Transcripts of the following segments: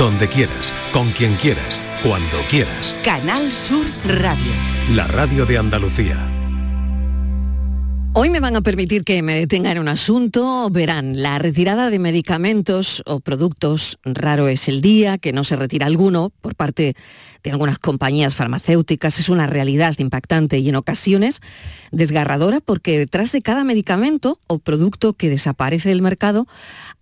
donde quieras, con quien quieras, cuando quieras. Canal Sur Radio. La radio de Andalucía. Hoy me van a permitir que me detenga en un asunto. Verán, la retirada de medicamentos o productos, raro es el día que no se retira alguno por parte de algunas compañías farmacéuticas. Es una realidad impactante y en ocasiones desgarradora porque detrás de cada medicamento o producto que desaparece del mercado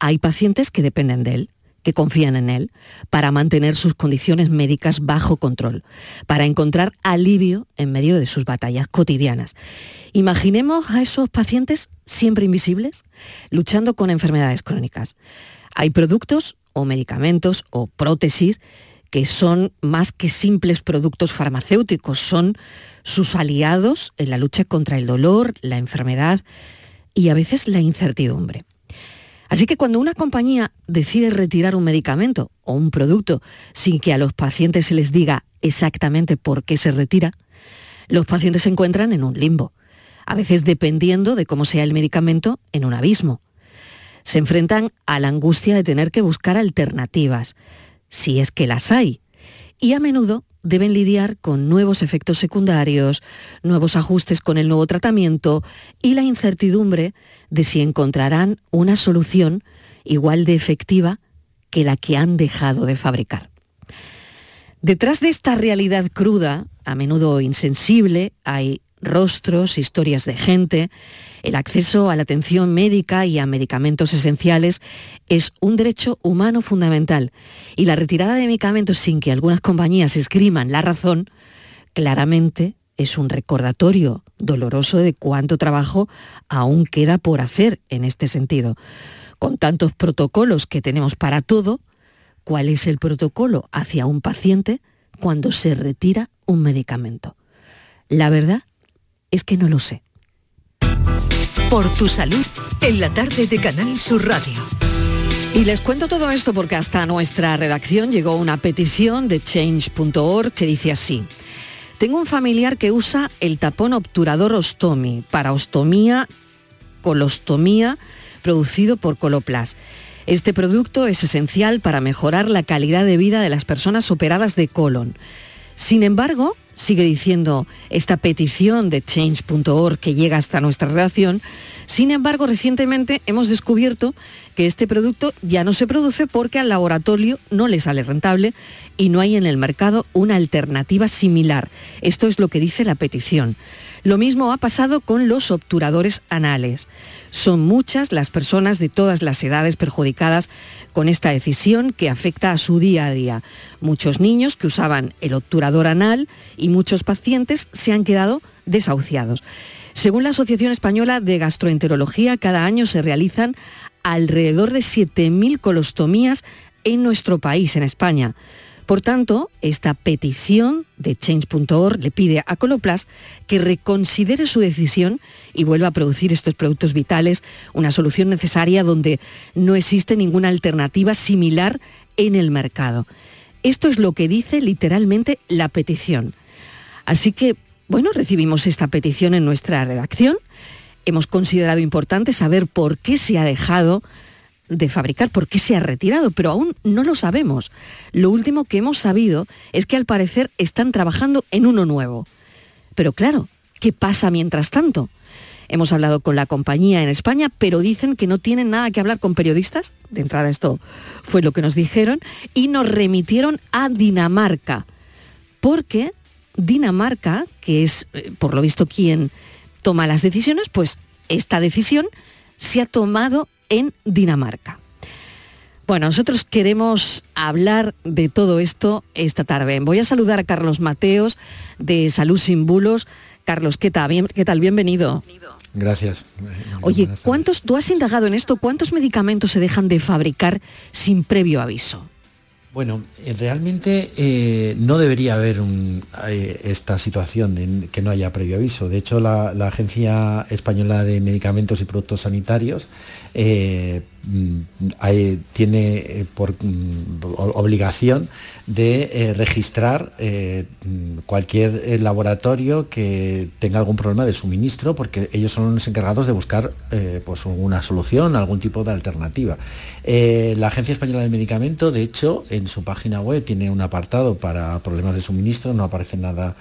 hay pacientes que dependen de él que confían en él para mantener sus condiciones médicas bajo control, para encontrar alivio en medio de sus batallas cotidianas. Imaginemos a esos pacientes siempre invisibles, luchando con enfermedades crónicas. Hay productos o medicamentos o prótesis que son más que simples productos farmacéuticos, son sus aliados en la lucha contra el dolor, la enfermedad y a veces la incertidumbre. Así que cuando una compañía decide retirar un medicamento o un producto sin que a los pacientes se les diga exactamente por qué se retira, los pacientes se encuentran en un limbo, a veces dependiendo de cómo sea el medicamento, en un abismo. Se enfrentan a la angustia de tener que buscar alternativas, si es que las hay, y a menudo deben lidiar con nuevos efectos secundarios, nuevos ajustes con el nuevo tratamiento y la incertidumbre de si encontrarán una solución igual de efectiva que la que han dejado de fabricar. Detrás de esta realidad cruda, a menudo insensible, hay rostros, historias de gente. El acceso a la atención médica y a medicamentos esenciales es un derecho humano fundamental y la retirada de medicamentos sin que algunas compañías escriman la razón, claramente es un recordatorio doloroso de cuánto trabajo aún queda por hacer en este sentido. Con tantos protocolos que tenemos para todo, ¿cuál es el protocolo hacia un paciente cuando se retira un medicamento? La verdad es que no lo sé. Por tu salud, en la tarde de Canal Sur Radio. Y les cuento todo esto porque hasta nuestra redacción llegó una petición de change.org que dice así. Tengo un familiar que usa el tapón obturador Ostomi para ostomía, colostomía, producido por Coloplast. Este producto es esencial para mejorar la calidad de vida de las personas operadas de colon. Sin embargo, sigue diciendo esta petición de change.org que llega hasta nuestra redacción, sin embargo, recientemente hemos descubierto que este producto ya no se produce porque al laboratorio no le sale rentable y no hay en el mercado una alternativa similar. Esto es lo que dice la petición. Lo mismo ha pasado con los obturadores anales. Son muchas las personas de todas las edades perjudicadas con esta decisión que afecta a su día a día. Muchos niños que usaban el obturador anal y muchos pacientes se han quedado desahuciados. Según la Asociación Española de Gastroenterología, cada año se realizan alrededor de 7.000 colostomías en nuestro país, en España. Por tanto, esta petición de change.org le pide a Coloplast que reconsidere su decisión y vuelva a producir estos productos vitales, una solución necesaria donde no existe ninguna alternativa similar en el mercado. Esto es lo que dice literalmente la petición. Así que bueno, recibimos esta petición en nuestra redacción. Hemos considerado importante saber por qué se ha dejado de fabricar, por qué se ha retirado, pero aún no lo sabemos. Lo último que hemos sabido es que al parecer están trabajando en uno nuevo. Pero claro, ¿qué pasa mientras tanto? Hemos hablado con la compañía en España, pero dicen que no tienen nada que hablar con periodistas. De entrada esto fue lo que nos dijeron. Y nos remitieron a Dinamarca. Porque Dinamarca, que es eh, por lo visto quien toma las decisiones, pues esta decisión se ha tomado en Dinamarca. Bueno, nosotros queremos hablar de todo esto esta tarde. Voy a saludar a Carlos Mateos de Salud Sin Bulos. Carlos, ¿qué tal? ¿qué tal? Bienvenido. Gracias. Oye, ¿cuántos, tú has indagado en esto, cuántos medicamentos se dejan de fabricar sin previo aviso? Bueno, eh, realmente eh, no debería haber eh, esta situación de que no haya previo aviso. De hecho, la, Agencia Española de Medicamentos y Productos Sanitarios mm, tiene eh, por mm, obligación de eh, registrar mm, cualquier laboratorio que tenga algún problema de suministro, porque ellos son los encargados de buscar pues una solución, algún tipo de alternativa. la Agencia Española del Medicamento, de hecho, en su página web tiene un apartado para problemas de suministro, no aparece nada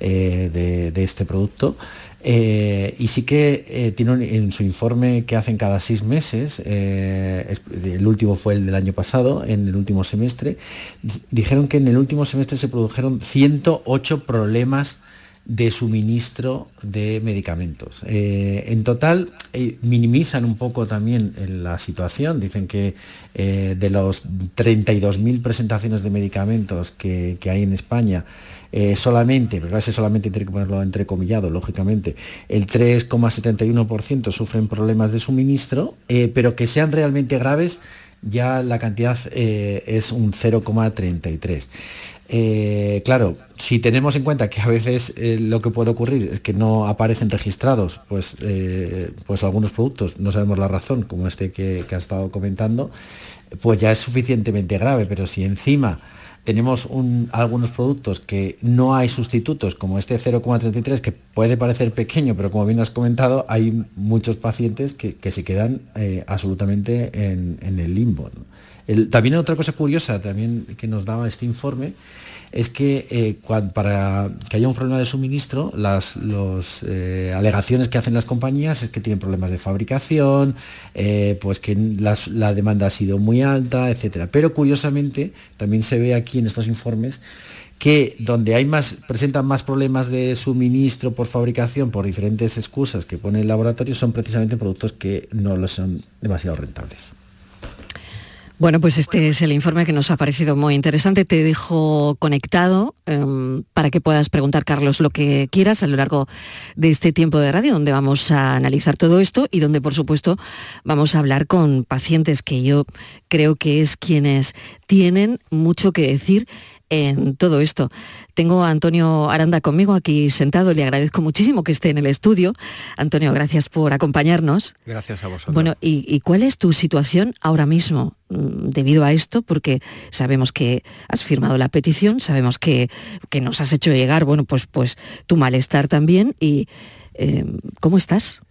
de, este producto. Eh, y sí que eh, tiene en su informe que hacen cada seis meses, eh, el último fue el del año pasado, en el último semestre, dijeron que en el último semestre se produjeron 108 problemas de suministro de medicamentos. en total minimizan un poco también la situación, dicen que de los 32.000 presentaciones de medicamentos que hay en España, eh, solamente, pero ese solamente tiene que ponerlo entrecomillado, lógicamente, el 3,71% sufren problemas de suministro, eh, pero que sean realmente graves, ya la cantidad eh, es un 0,33. claro, si tenemos en cuenta que a veces lo que puede ocurrir es que no aparecen registrados, pues, pues algunos productos, no sabemos la razón, como este que, que ha estado comentando, pues ya es suficientemente grave, pero si encima tenemos algunos productos que no hay sustitutos, como este 0,33, que puede parecer pequeño, pero como bien has comentado, hay muchos pacientes que, se quedan eh, absolutamente en, el limbo. también otra cosa curiosa también que nos daba este informe es que eh, para que haya un problema de suministro, las eh, alegaciones que hacen las compañías es que tienen problemas de fabricación, eh, pues que la demanda ha sido muy alta, etcétera. Pero curiosamente también se ve aquí en estos informes que donde hay más, presentan más problemas de suministro por fabricación por diferentes excusas que pone el laboratorio son precisamente productos que no lo son demasiado rentables. Bueno, pues este es el informe que nos ha parecido muy interesante. Te dejo conectado em, para que puedas preguntar, Carlos, lo que quieras a lo largo de este tiempo de radio, donde vamos a analizar todo esto y donde, por supuesto, vamos a hablar con pacientes que yo creo que es quienes tienen mucho que decir en todo esto. Tengo a Antonio Aranda conmigo aquí sentado, le agradezco muchísimo que esté en el estudio. Antonio, gracias por acompañarnos. Gracias a vosotros. Bueno, ¿y, cuál es tu situación ahora mismo mm, debido a esto? Porque sabemos que has firmado la petición, sabemos que, nos has hecho llegar, bueno, pues, pues tu malestar también. ¿Y em, cómo estás?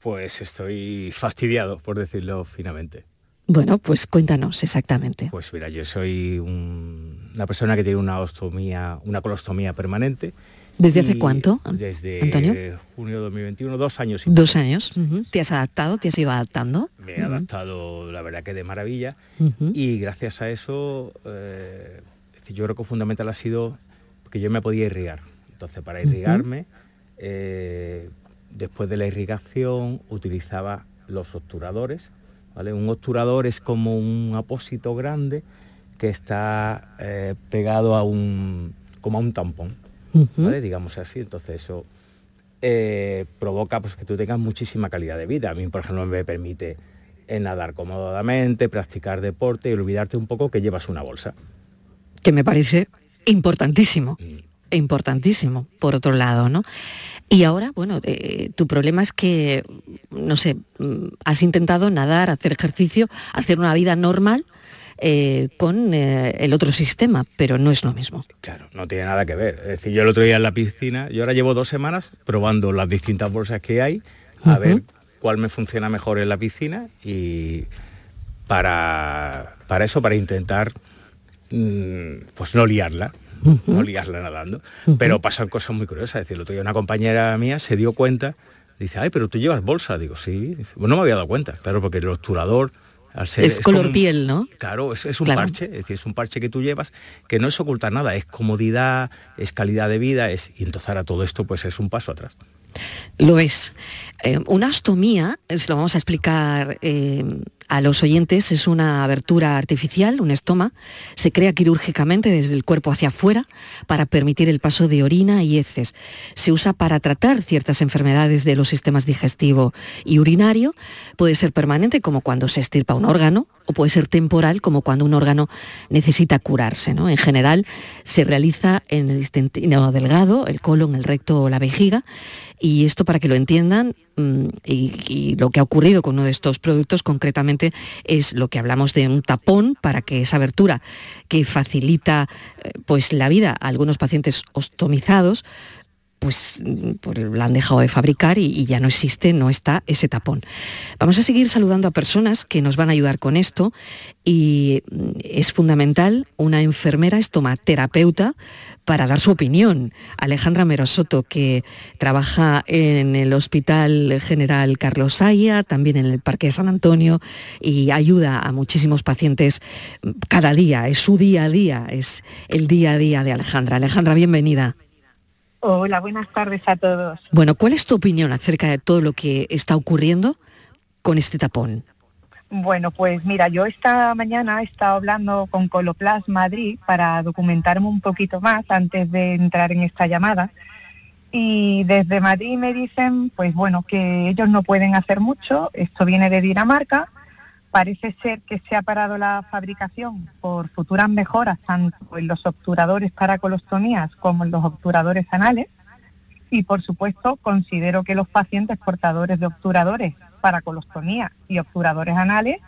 Pues estoy fastidiado, por decirlo finamente. Bueno, pues cuéntanos exactamente. Pues mira, yo soy una persona que tiene una ostomía, una colostomía permanente. ¿Desde hace cuánto? Desde Antonio? junio de 2021, dos años. dos años. ¿Te has adaptado? ¿Te has ido adaptando? Me he adaptado, la verdad que de maravilla. Y gracias a eso, eh, yo creo que fundamental ha sido que yo me podía irrigar. Entonces, para irrigarme, eh, después de la irrigación, utilizaba los obturadores un obturador es como un apósito grande que está eh, pegado a un, como a un tampón, digamos así. Entonces eso eh, provoca pues, que tú tengas muchísima calidad de vida. A mí, por ejemplo, me permite eh, nadar cómodamente, practicar deporte y olvidarte un poco que llevas una bolsa. Que me parece importantísimo. Mm. Importantísimo, por otro lado, ¿no? Y ahora, bueno, eh, tu problema es que, no sé, mm, has intentado nadar, hacer ejercicio, hacer una vida normal eh, con eh, el otro sistema, pero no es lo mismo. Claro, no tiene nada que ver. Es decir, yo el otro día en la piscina, yo ahora llevo dos semanas probando las distintas bolsas que hay, a ver cuál me funciona mejor en la piscina y para, para eso, para intentar mm, pues no liarla no liarla nadando. Pero pasan cosas muy curiosas. Es decir, el otro día una compañera mía se dio cuenta, dice, ay, pero tú llevas bolsa. Digo, sí. bueno, no me había dado cuenta, claro, porque el obturador... Al ser, es, color piel, ¿no? Claro, es, un parche, es decir, es un parche que tú llevas, que no es ocultar nada, es comodidad, es calidad de vida, es, y entonces ahora todo esto pues es un paso atrás. Lo es. Eh, una astomía, se lo vamos a explicar eh, a los oyentes, es una abertura artificial, un estoma, se crea quirúrgicamente desde el cuerpo hacia afuera para permitir el paso de orina y heces. Se usa para tratar ciertas enfermedades de los sistemas digestivo y urinario, puede ser permanente como cuando se estirpa un órgano o puede ser temporal, como cuando un órgano necesita curarse. ¿no? En general se realiza en el intestino delgado, el colon, el recto o la vejiga, y esto para que lo entiendan, mm, y, lo que ha ocurrido con uno de estos productos concretamente es lo que hablamos de un tapón para que esa abertura que facilita eh, pues, la vida a algunos pacientes ostomizados, pues, pues, la han dejado de fabricar y, ya no existe, no está ese tapón. Vamos a seguir saludando a personas que nos van a ayudar con esto y mm, es fundamental una enfermera estomaterapeuta para dar su opinión. Alejandra Merosoto, que trabaja en el Hospital General Carlos Saya, también en el Parque de San Antonio y ayuda a muchísimos pacientes cada día, es su día a día, es el día a día de Alejandra. Alejandra, bienvenida. Hola, buenas tardes a todos. Bueno, ¿cuál es tu opinión acerca de todo lo que está ocurriendo con este tapón? Bueno, pues mira, yo esta mañana he estado hablando con Coloplas Madrid para documentarme un poquito más antes de entrar en esta llamada. Y desde Madrid me dicen, pues bueno, que ellos no pueden hacer mucho, esto viene de Dinamarca, Parece ser que se ha parado la fabricación por futuras mejoras tanto en los obturadores para colostomías como en los obturadores anales. Y por supuesto, considero que los pacientes portadores de obturadores para colostomía y obturadores anales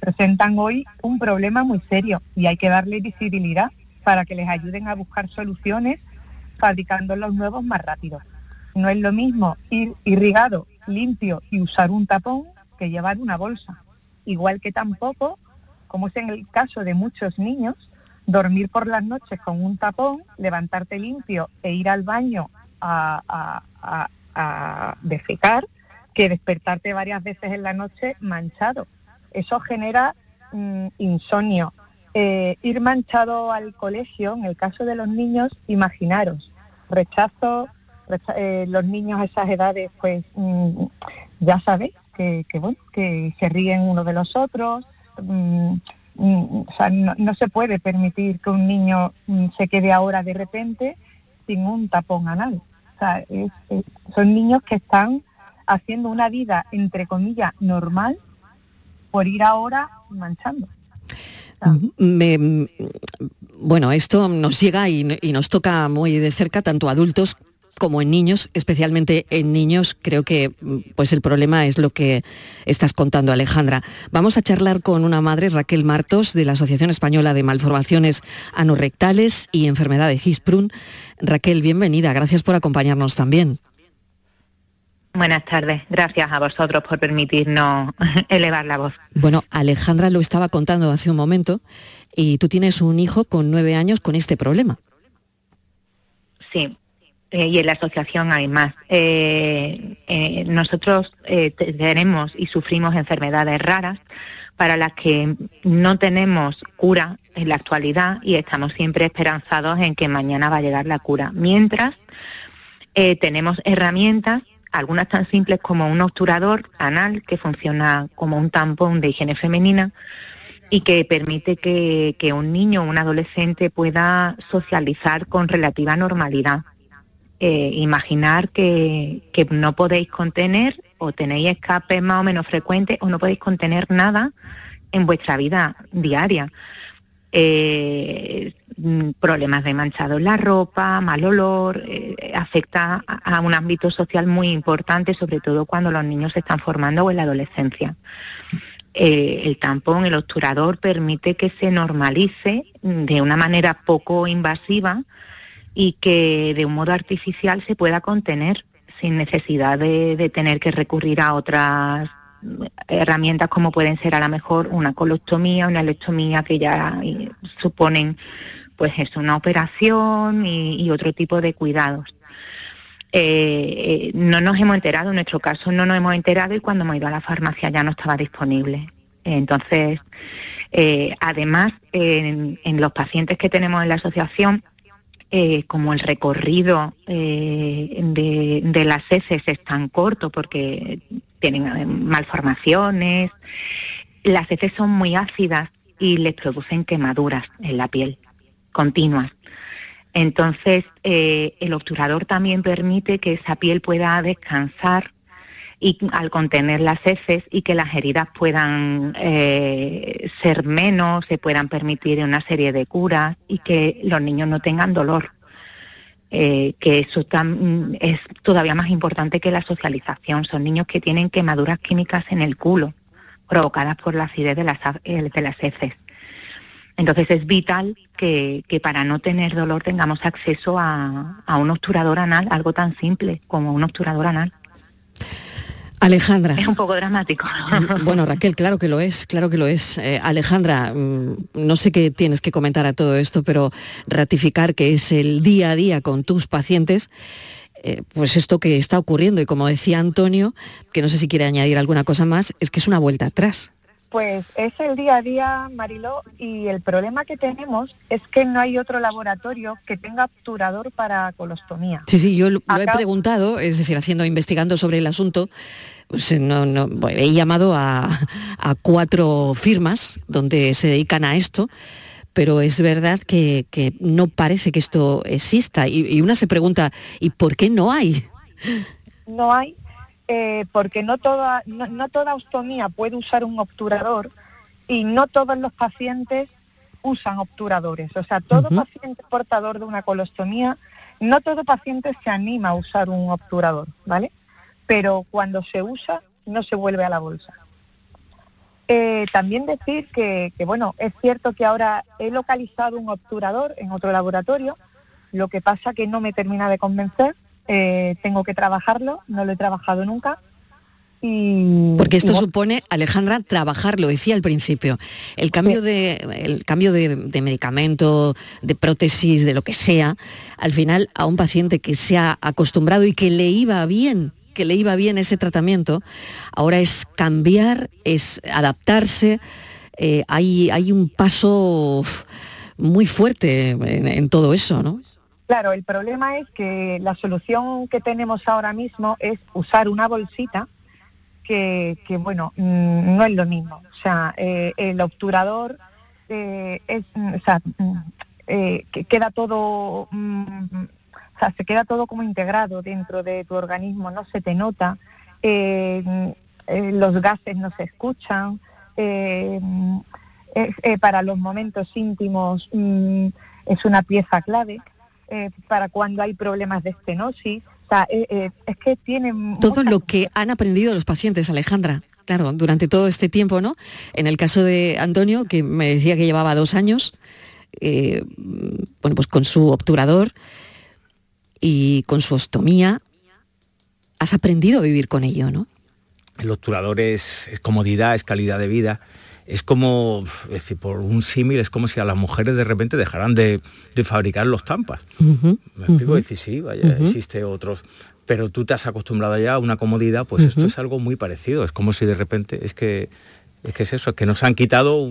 presentan hoy un problema muy serio y hay que darle visibilidad para que les ayuden a buscar soluciones fabricando los nuevos más rápido. No es lo mismo ir irrigado, limpio y usar un tapón que llevar una bolsa igual que tampoco, como es en el caso de muchos niños, dormir por las noches con un tapón, levantarte limpio e ir al baño a, defecar, que despertarte varias veces en la noche manchado. Eso genera mm, insomnio. Eh, ir manchado al colegio, en el caso de los niños, imaginaros, rechazo, eh, los niños a esas edades, pues mm, ya sabéis, que, bueno, que se ríen uno de los otros. Mm, mm, o sea, no, se puede permitir que un niño mm, se quede ahora de repente sin un tapón anal. O sea, son niños que están haciendo una vida, entre comillas, normal por ir ahora manchando. bueno, esto nos llega y, y, nos toca muy de cerca tanto adultos como en niños, especialmente en niños, creo que pues el problema es lo que estás contando, Alejandra. Vamos a charlar con una madre, Raquel Martos, de la Asociación Española de Malformaciones Anorrectales y Enfermedad de Gisprun. Raquel, bienvenida, gracias por acompañarnos también. Buenas tardes, gracias a vosotros por permitirnos elevar la voz. Bueno, Alejandra lo estaba contando hace un momento y tú tienes un hijo con nueve años con este problema. Sí, eh, y en la asociación hay más. Eh, eh, nosotros tenemos y sufrimos enfermedades raras para las que no tenemos cura en la actualidad y estamos siempre esperanzados en que mañana va a llegar la cura. Mientras tenemos herramientas, algunas tan simples como un obturador anal que funciona como un tampón de higiene femenina, y que permite que, un niño o un adolescente pueda socializar con relativa normalidad. Eh, imaginar que, no podéis contener o tenéis escapes más o menos frecuentes o no podéis contener nada en vuestra vida diaria. Eh, mm, problemas de manchado en la ropa, mal olor, eh, afecta a, un ámbito social muy importante, sobre todo cuando los niños se están formando o en la adolescencia. el tampón, el obturador, permite que se normalice de una manera poco invasiva y que de un modo artificial se pueda contener sin necesidad de, tener que recurrir a otras herramientas como pueden ser a lo mejor una colostomía, una electomía que ya suponen pues es una operación y, otro tipo de cuidados. Eh, eh, no nos hemos enterado, en nuestro caso no nos hemos enterado y cuando hemos ido a la farmacia ya no estaba disponible. Entonces, eh, además, en, los pacientes que tenemos en la asociación, eh, como el recorrido eh, de, las heces es tan corto porque tienen eh, malformaciones, las heces son muy ácidas y les producen quemaduras en la piel continuas. Entonces, el obturador también permite que esa piel pueda descansar y al contener las heces y que las heridas puedan eh, ser menos, se puedan permitir una serie de curas y que los niños no tengan dolor. Eh, que eso es todavía más importante que la socialización. Son niños que tienen quemaduras químicas en el culo provocadas por la acidez de las, eh, de las heces. Entonces es vital que, para no tener dolor tengamos acceso a, a un obturador anal, algo tan simple como un obturador anal. Alejandra. Es un poco dramático. Bueno, Raquel, claro que lo es, claro que lo es. Eh, Alejandra, mm, no sé qué tienes que comentar a todo esto, pero ratificar que es el día a día con tus pacientes, eh, pues esto que está ocurriendo. Y como decía Antonio, que no sé si quiere añadir alguna cosa más, es que es una vuelta atrás. Pues es el día a día, Mariló, y el problema que tenemos es que no hay otro laboratorio que tenga obturador para colostomía. Sí, sí, yo lo, he preguntado, es decir, haciendo, investigando sobre el asunto, pues eh, no, no, he llamado a, cuatro firmas donde se dedican a esto, pero es verdad que, no parece que esto exista. Y, y una se pregunta, ¿y por qué no hay? No hay eh, porque no toda, no, toda ostomía puede usar un obturador y no todos los pacientes usan obturadores. O sea, todo paciente portador de una colostomía, no todo paciente se anima a usar un obturador, ¿vale? Pero cuando se usa, no se vuelve a la bolsa. Eh, también decir que, que, bueno, es cierto que ahora he localizado un obturador en otro laboratorio, lo que pasa que no me termina de convencer eh, tengo que trabajarlo, no lo he trabajado nunca. Y, Porque esto supone, Alejandra, trabajar, lo decía al principio, el cambio, de, el cambio de, medicamento, de prótesis, de lo que sea, al final a un paciente que se ha acostumbrado y que le iba bien, que le iba bien ese tratamiento, ahora es cambiar, es adaptarse, eh, hay, hay un paso muy fuerte en todo eso, ¿no? Claro, el problema es que la solución que tenemos ahora mismo es usar una bolsita que, bueno, mm, no es lo mismo. O sea, eh, el obturador eh, es, mm, o sea, mm, eh, que queda todo, o sea, se queda todo como integrado dentro de tu organismo, no se te nota, los gases no se escuchan, para los momentos íntimos es una pieza clave. Eh, para cuando hay problemas de estenosis. O sea, eh, eh, es que tienen... Todo lo que han aprendido los pacientes, Alejandra. Claro, durante todo este tiempo, ¿no? En el caso de Antonio, que me decía que llevaba dos años, bueno, pues con su obturador y con su ostomía, has aprendido a vivir con ello, ¿no? El obturador es comodidad, es calidad de vida es como, es decir, por un símil, es como si a las mujeres de repente dejaran de, fabricar los tampas. ¿Me explico? Decir, sí, vaya, existe otros, pero tú te has acostumbrado ya a una comodidad, pues esto es algo muy parecido. Es como si de repente, es que es, que es eso, es que nos han quitado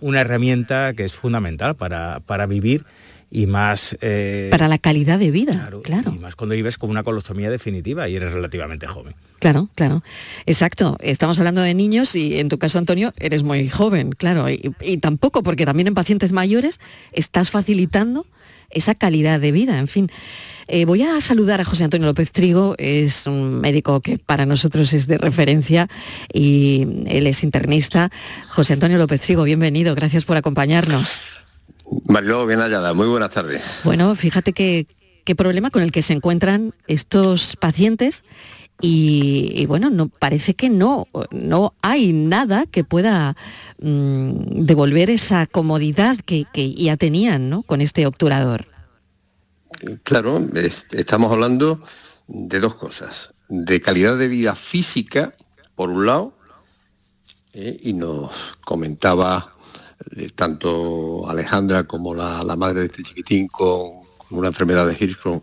una herramienta que es fundamental para, para vivir y más... Eh, para la calidad de vida, claro, Y más cuando vives con una colostomía definitiva y eres relativamente joven. Claro, claro. Exacto. Estamos hablando de niños y en tu caso, Antonio, eres muy joven, claro. Y, tampoco, porque también en pacientes mayores estás facilitando esa calidad de vida, en fin. Eh, voy a saludar a José Antonio López Trigo, es un médico que para nosotros es de referencia y él es internista. José Antonio López Trigo, bienvenido, gracias por acompañarnos. Mariló, bien hallada, muy buenas tardes. Bueno, fíjate qué problema con el que se encuentran estos pacientes y, bueno, no, parece que no, no hay nada que pueda mm, devolver esa comodidad que, ya tenían ¿no? con este obturador. Claro, estamos hablando de dos cosas, de calidad de vida física, por un lado, eh, y nos comentaba tanto Alejandra como la, madre de este chiquitín con, una enfermedad de Hirschsprung,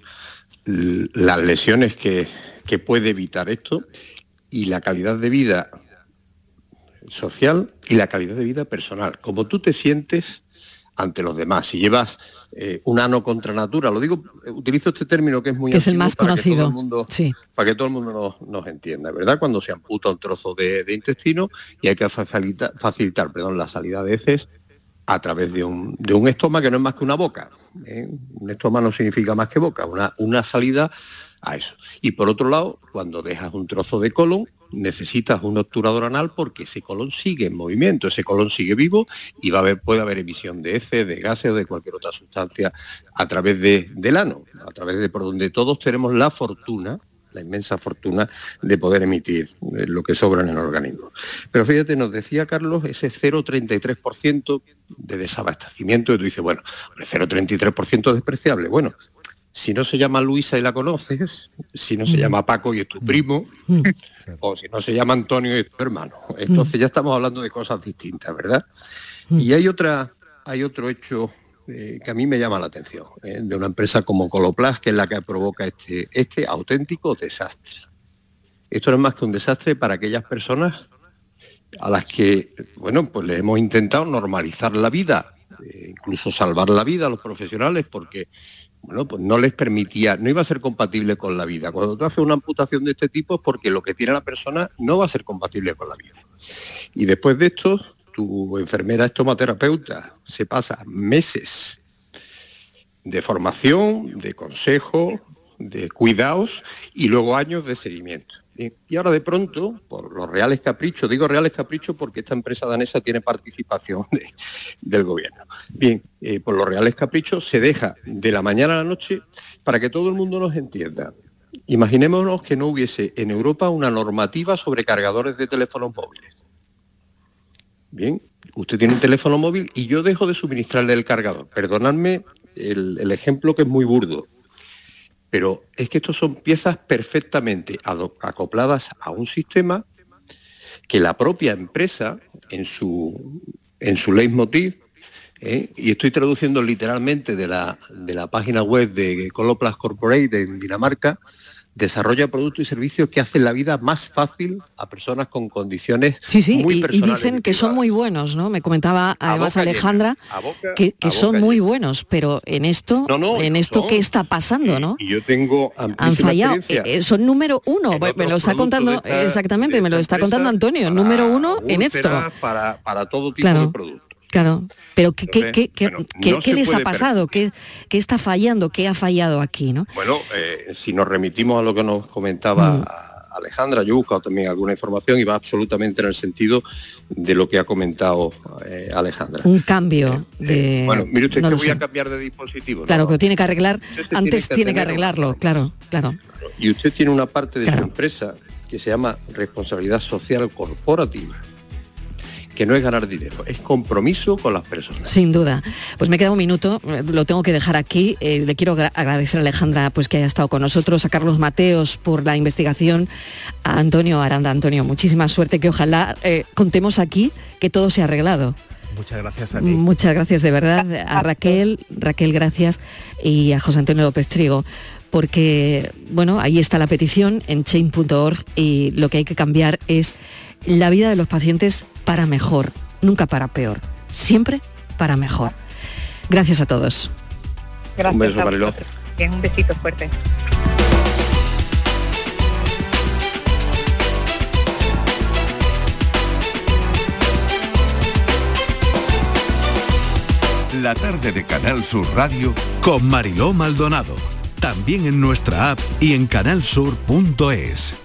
las lesiones que, puede evitar esto y la calidad de vida social y la calidad de vida personal. Como tú te sientes ante los demás. Si llevas eh, un ano contra natura, lo digo, utilizo este término que es muy... Que es el más conocido. sí. Para que todo el mundo nos, entienda, ¿verdad? Cuando se amputa un trozo de, intestino y hay que facilitar, facilitar perdón, la salida de heces a través de un, de un estoma que no es más que una boca. ¿eh? Un estoma no significa más que boca, una, una salida a eso. Y por otro lado, cuando dejas un trozo de colon, necesitas un obturador anal porque ese colon sigue en movimiento, ese colon sigue vivo y va a puede haber emisión de heces, de gases o de cualquier otra sustancia a través de, del ano, a través de por donde todos tenemos la fortuna, la inmensa fortuna de poder emitir eh, lo que sobra en el organismo. Pero fíjate, nos decía Carlos ese 0,33% de desabastecimiento y tú dices, bueno, el 0,33% es despreciable. Bueno, si no se llama Luisa y la conoces, si no se mm. llama Paco y es tu mm. primo, mm. o si no se llama Antonio y es tu hermano. Entonces ya estamos hablando de cosas distintas, ¿verdad? Y hay otra, hay otro hecho eh, que a mí me llama la atención, ¿eh? de una empresa como Coloplast, que es la que provoca este, este auténtico desastre. Esto no es más que un desastre para aquellas personas a las que, bueno, pues le hemos intentado normalizar la vida, eh, incluso salvar la vida a los profesionales, porque bueno, pues no les permitía, no iba a ser compatible con la vida. Cuando tú haces una amputación de este tipo es porque lo que tiene la persona no va a ser compatible con la vida. Y después de esto, tu enfermera estomaterapeuta se pasa meses de formación, de consejo, de cuidados y luego años de seguimiento. Y ahora de pronto, por los reales caprichos, digo reales caprichos porque esta empresa danesa tiene participación del gobierno. Bien, eh, por los reales caprichos se deja de la mañana a la noche para que todo el mundo nos entienda. Imaginémonos que no hubiese en Europa una normativa sobre cargadores de teléfonos móviles. Bien, usted tiene un teléfono móvil y yo dejo de suministrarle el cargador. Perdonadme el ejemplo que es muy burdo pero es que estos son piezas perfectamente acopladas a un sistema que la propia empresa en su, en su leitmotiv, ¿eh? y estoy traduciendo literalmente de la, de la página web de Coloplast Corporate en Dinamarca, desarrolla productos y servicios que hacen la vida más fácil a personas con condiciones sí, sí, muy y, y dicen que son muy buenos, ¿no? Me comentaba además Alejandra que, son muy buenos, pero en esto, en esto qué está pasando, ¿no? Y yo tengo han fallado, eh, eh, son número uno, me lo está contando exactamente, me lo está contando Antonio, número uno en esto. Para, para todo tipo de productos. Claro, pero ¿qué, qué, les ha pasado? ¿Qué, está fallando? ¿Qué ha fallado aquí? ¿no? Bueno, eh, si nos remitimos a lo que nos comentaba mm. Alejandra, yo he buscado también alguna información y va absolutamente en el sentido de lo que ha comentado eh, Alejandra. Un cambio eh, de... bueno, mire usted que voy a cambiar de dispositivo. Claro, pero tiene que arreglar, antes tiene que, arreglarlo, claro, claro. Y usted tiene una parte de su empresa que se llama responsabilidad social corporativa que no es ganar dinero, es compromiso con las personas. Sin duda. Pues me queda un minuto, lo tengo que dejar aquí. Eh, le quiero agradecer a Alejandra pues, que haya estado con nosotros, a Carlos Mateos por la investigación, a Antonio Aranda. Antonio, muchísima suerte, que ojalá eh, contemos aquí que todo se ha arreglado. Muchas gracias a ti. Muchas gracias de verdad a Raquel, Raquel gracias y a José Antonio López Trigo porque bueno, ahí está la petición en chain.org y lo que hay que cambiar es la vida de los pacientes para mejor, nunca para peor, siempre para mejor. Gracias a todos. Gracias. Un beso, Mariló. Un besito fuerte. La tarde de Canal Sur Radio con Mariló Maldonado. También en nuestra app y en canalsur.es.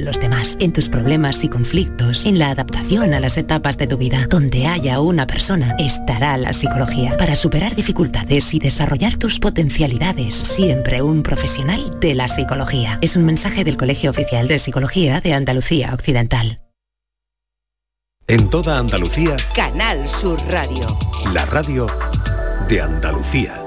con los demás, en tus problemas y conflictos, en la adaptación a las etapas de tu vida. Donde haya una persona, estará la psicología. Para superar dificultades y desarrollar tus potencialidades, siempre un profesional de la psicología. Es un mensaje del Colegio Oficial de Psicología de Andalucía Occidental. En toda Andalucía, Canal Sur Radio. la radio de Andalucía.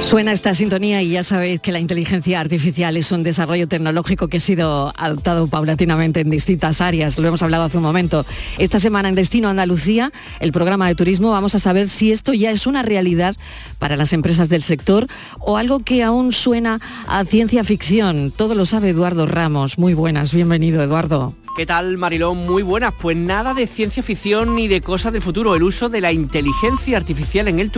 Suena esta sintonía y ya sabéis que la inteligencia artificial es un desarrollo tecnológico que ha sido adoptado paulatinamente en distintas áreas. Lo hemos hablado hace un momento. Esta semana en Destino Andalucía, el programa de turismo, vamos a saber si esto ya es una realidad para las empresas del sector o algo que aún suena a ciencia ficción. Todo lo sabe Eduardo Ramos. Muy buenas, bienvenido Eduardo. ¿Qué tal, Marilón? Muy buenas. Pues nada de ciencia ficción ni de cosas del futuro. El uso de la inteligencia artificial en el turismo